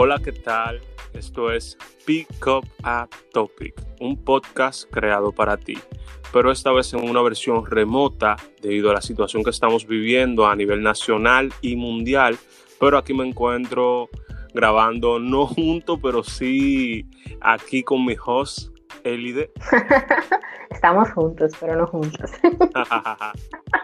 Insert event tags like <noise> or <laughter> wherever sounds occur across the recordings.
Hola, ¿qué tal? Esto es Pick Up a Topic, un podcast creado para ti, pero esta vez en una versión remota debido a la situación que estamos viviendo a nivel nacional y mundial, pero aquí me encuentro grabando no <laughs> junto, pero sí aquí con mi host, Elide. <laughs> Estamos juntos, pero no juntos. <laughs>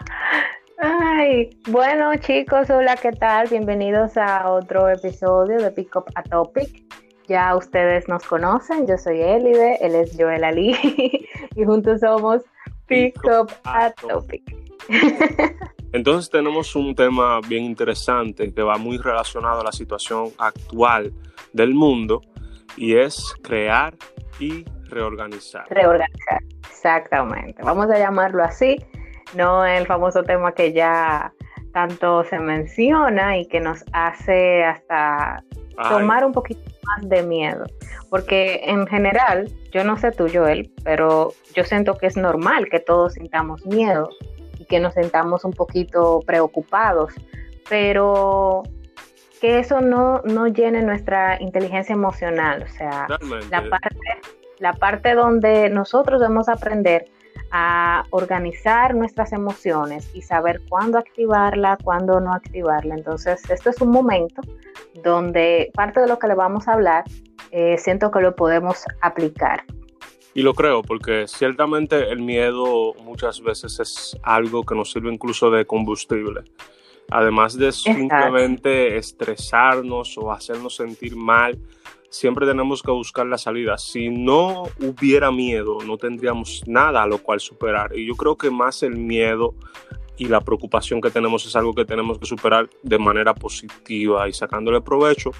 Ay, bueno chicos, hola, ¿qué tal? Bienvenidos a otro episodio de Pick Up a Topic. Ya ustedes nos conocen, yo soy Elide, él es Joel Ali <laughs> y juntos somos Pick Up a Topic. Entonces tenemos un tema bien interesante que va muy relacionado a la situación actual del mundo y es crear y reorganizar. Reorganizar, exactamente. Vamos a llamarlo así no el famoso tema que ya tanto se menciona y que nos hace hasta tomar un poquito más de miedo. Porque en general, yo no sé tú, Joel, pero yo siento que es normal que todos sintamos miedo y que nos sentamos un poquito preocupados, pero que eso no, no llene nuestra inteligencia emocional, o sea, la parte, la parte donde nosotros debemos aprender a organizar nuestras emociones y saber cuándo activarla, cuándo no activarla. Entonces, esto es un momento donde parte de lo que le vamos a hablar, eh, siento que lo podemos aplicar. Y lo creo, porque ciertamente el miedo muchas veces es algo que nos sirve incluso de combustible. Además de simplemente estresarnos o hacernos sentir mal, siempre tenemos que buscar la salida. Si no hubiera miedo, no tendríamos nada a lo cual superar. Y yo creo que más el miedo y la preocupación que tenemos es algo que tenemos que superar de manera positiva y sacándole provecho,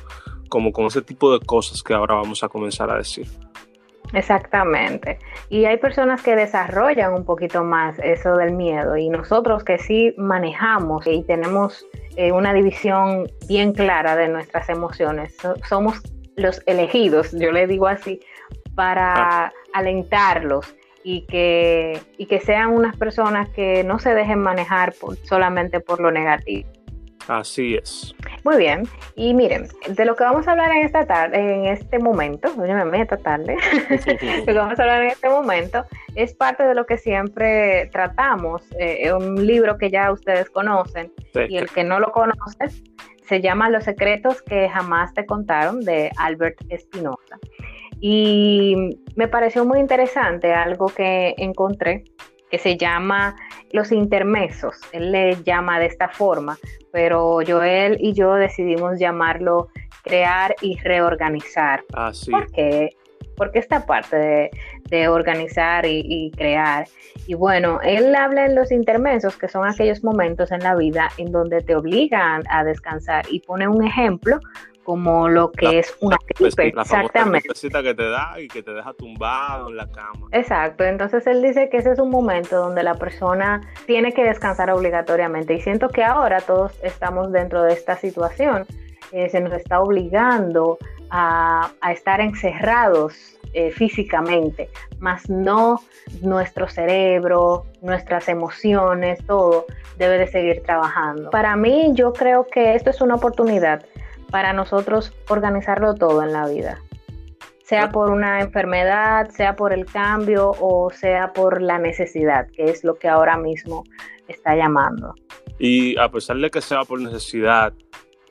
como con ese tipo de cosas que ahora vamos a comenzar a decir. Exactamente. Y hay personas que desarrollan un poquito más eso del miedo y nosotros que sí manejamos y tenemos eh, una división bien clara de nuestras emociones, somos los elegidos, yo le digo así, para ah. alentarlos y que, y que sean unas personas que no se dejen manejar solamente por lo negativo. Así es. Muy bien. Y miren, de lo que vamos a hablar en esta tarde, en este momento, me meto tarde, <laughs> lo que vamos a hablar en este momento es parte de lo que siempre tratamos, eh, un libro que ya ustedes conocen y el que no lo conoce se llama Los secretos que jamás te contaron de Albert Espinosa. Y me pareció muy interesante algo que encontré que se llama los intermesos. Él le llama de esta forma, pero Joel y yo decidimos llamarlo crear y reorganizar. Ah, sí. ¿Por qué? Porque esta parte de, organizar y, y, crear. Y bueno, él habla en los intermesos, que son aquellos momentos en la vida en donde te obligan a descansar y pone un ejemplo como lo que es una gripe. Exactamente. La que te da y que te deja tumbado en la cama. Exacto. Entonces él dice que ese es un momento donde la persona tiene que descansar obligatoriamente. Y siento que ahora todos estamos dentro de esta situación. Eh, se nos está obligando a, estar encerrados eh, físicamente, más no nuestro cerebro, nuestras emociones, todo debe de seguir trabajando. Para mí yo creo que esto es una oportunidad para nosotros organizarlo todo en la vida. Sea por una enfermedad, sea por el cambio o sea por la necesidad, que es lo que ahora mismo está llamando. Y a pesar de que sea por necesidad,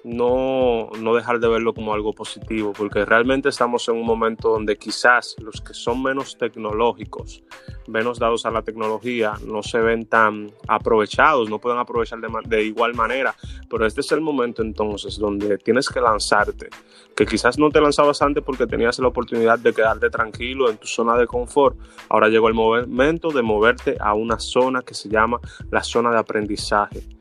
no, no dejar de verlo como algo positivo, porque realmente estamos en un momento donde quizás los que son menos tecnológicos, menos dados a la tecnología, no se ven tan aprovechados, no pueden aprovechar de, de igual manera, pero este es el momento entonces donde tienes que lanzarte, que quizás no te lanzabas antes porque tenías la oportunidad de quedarte tranquilo en tu zona de confort, ahora llegó el momento de moverte a una zona que se llama la zona de aprendizaje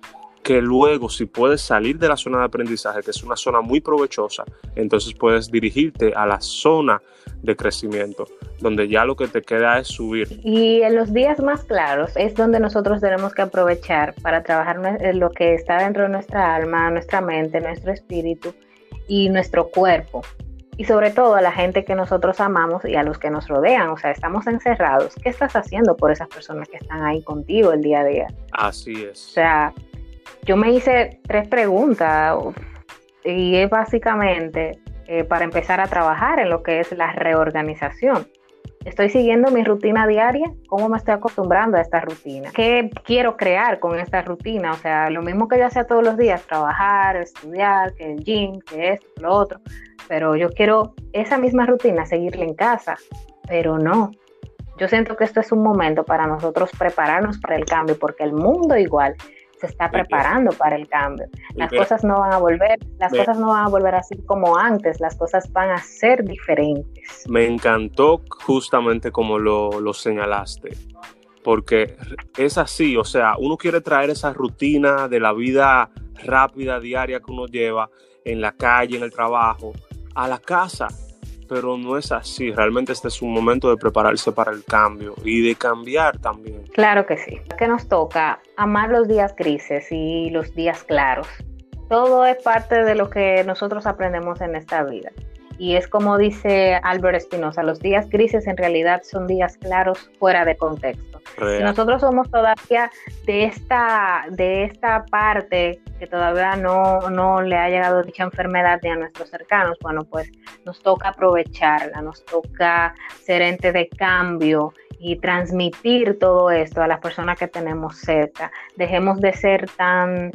que luego si puedes salir de la zona de aprendizaje, que es una zona muy provechosa, entonces puedes dirigirte a la zona de crecimiento, donde ya lo que te queda es subir. Y en los días más claros es donde nosotros tenemos que aprovechar para trabajar lo que está dentro de nuestra alma, nuestra mente, nuestro espíritu y nuestro cuerpo. Y sobre todo a la gente que nosotros amamos y a los que nos rodean. O sea, estamos encerrados. ¿Qué estás haciendo por esas personas que están ahí contigo el día a día? Así es. O sea, yo me hice tres preguntas y es básicamente eh, para empezar a trabajar en lo que es la reorganización. Estoy siguiendo mi rutina diaria, cómo me estoy acostumbrando a esta rutina, qué quiero crear con esta rutina, o sea, lo mismo que yo hacía todos los días, trabajar, estudiar, que el gym, que esto, lo otro, pero yo quiero esa misma rutina seguirla en casa, pero no. Yo siento que esto es un momento para nosotros prepararnos para el cambio, porque el mundo igual se está preparando para el cambio. Las cosas no van a volver, las cosas no van a volver así como antes, las cosas van a ser diferentes. Me encantó justamente como lo, lo señalaste, porque es así, o sea, uno quiere traer esa rutina de la vida rápida, diaria que uno lleva en la calle, en el trabajo, a la casa pero no es así. Realmente este es un momento de prepararse para el cambio y de cambiar también. Claro que sí. Que nos toca amar los días grises y los días claros. Todo es parte de lo que nosotros aprendemos en esta vida. Y es como dice Albert Espinosa, los días grises en realidad son días claros fuera de contexto. Si nosotros somos todavía de esta, de esta parte que todavía no, no le ha llegado dicha enfermedad ni a nuestros cercanos, bueno, pues nos toca aprovecharla, nos toca ser ente de cambio y transmitir todo esto a las personas que tenemos cerca. Dejemos de ser tan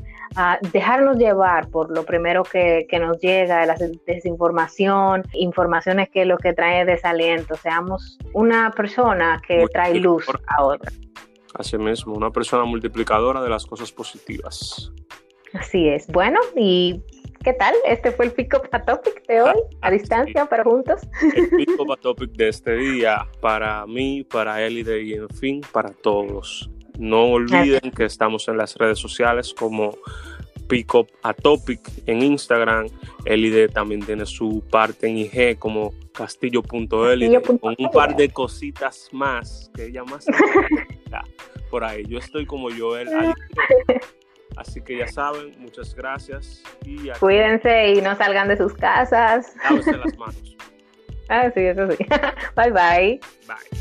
dejarnos llevar por lo primero que, nos llega, la desinformación, informaciones que lo que trae desaliento, seamos una persona que trae luz a otra. Así mismo, una persona multiplicadora de las cosas positivas. Así es. Bueno, y ¿qué tal? Este fue el a Topic de hoy, a <laughs> distancia, pero juntos. El a <laughs> Topic de este día, para mí, para Elide y en fin, para todos. No olviden que estamos en las redes sociales como Pick Up a Topic en Instagram. Elide también tiene su parte en IG como castillo.elide con un par de cositas más que ella más por ahí. Yo estoy como Joel. Así que ya saben, muchas gracias. Y Cuídense y no salgan de sus casas. Lávense las manos. <laughs> Ah, sí, eso sí. <laughs> bye bye. Bye.